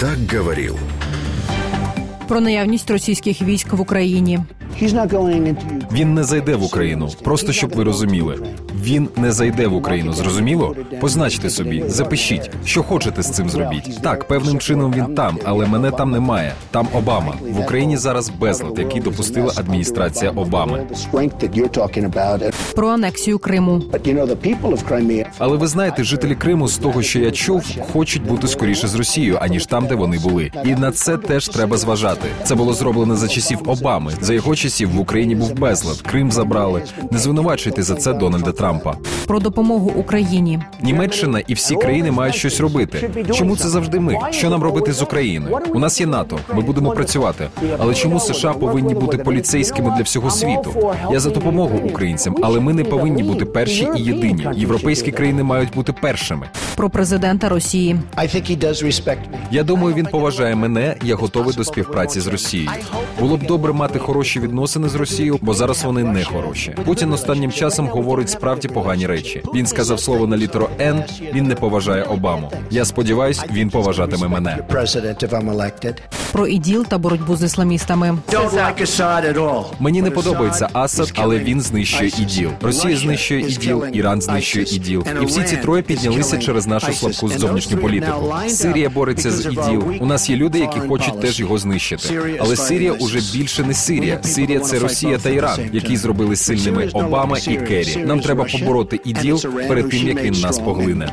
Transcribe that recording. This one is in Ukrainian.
так говорил. Про наявність російських військ в Україні. Він не зайде в Україну. Просто щоб ви розуміли. Він не зайде в Україну. Зрозуміло? Позначте собі, запишіть, що хочете з цим зробіть. Так, певним чином він там, але мене там немає. Там Обама в Україні зараз безлад, який допустила адміністрація Обами. Про анексію Криму. Але ви знаєте, жителі Криму з того, що я чув, хочуть бути скоріше з Росією, аніж там, де вони були. І на це теж треба зважати. Це було зроблено за часів Обами. За його часів в Україні був безлад. Крим забрали. Не звинувачуйте за це Дональда Трампа. Про допомогу Україні. Німеччина і всі країни мають щось робити. Чому це завжди ми? Що нам робити з Україною? У нас є НАТО. Ми будемо працювати. Але чому США повинні бути поліцейськими для всього світу? Я за допомогу українцям, але ми не повинні бути перші і єдині. Європейські країни мають бути першими. Про президента Росії. Я думаю, він поважає мене. Я готовий до співпраці з Росією. Було б добре мати хороші відносини з Росією, бо зараз вони не хороші. Путін останнім часом говорить справді погані речі. Він сказав слово на літеру Н. Він не поважає Обаму. Я сподіваюсь, він поважатиме мене. Про іділ та боротьбу з ісламістами. Мені не подобається Асад, але він знищує іділ. Росія знищує іділ, Іран знищує іділ. І всі ці троє піднялися через нашу слабку зовнішню політику. Сирія бореться з іділ. У нас є люди, які хочуть теж його знищити. Але Сирія уже більше не Сирія. Сирія це Росія та Іран, які зробили сильними Обама і Керрі. Нам треба побороти іділ перед тим, як він нас поглине.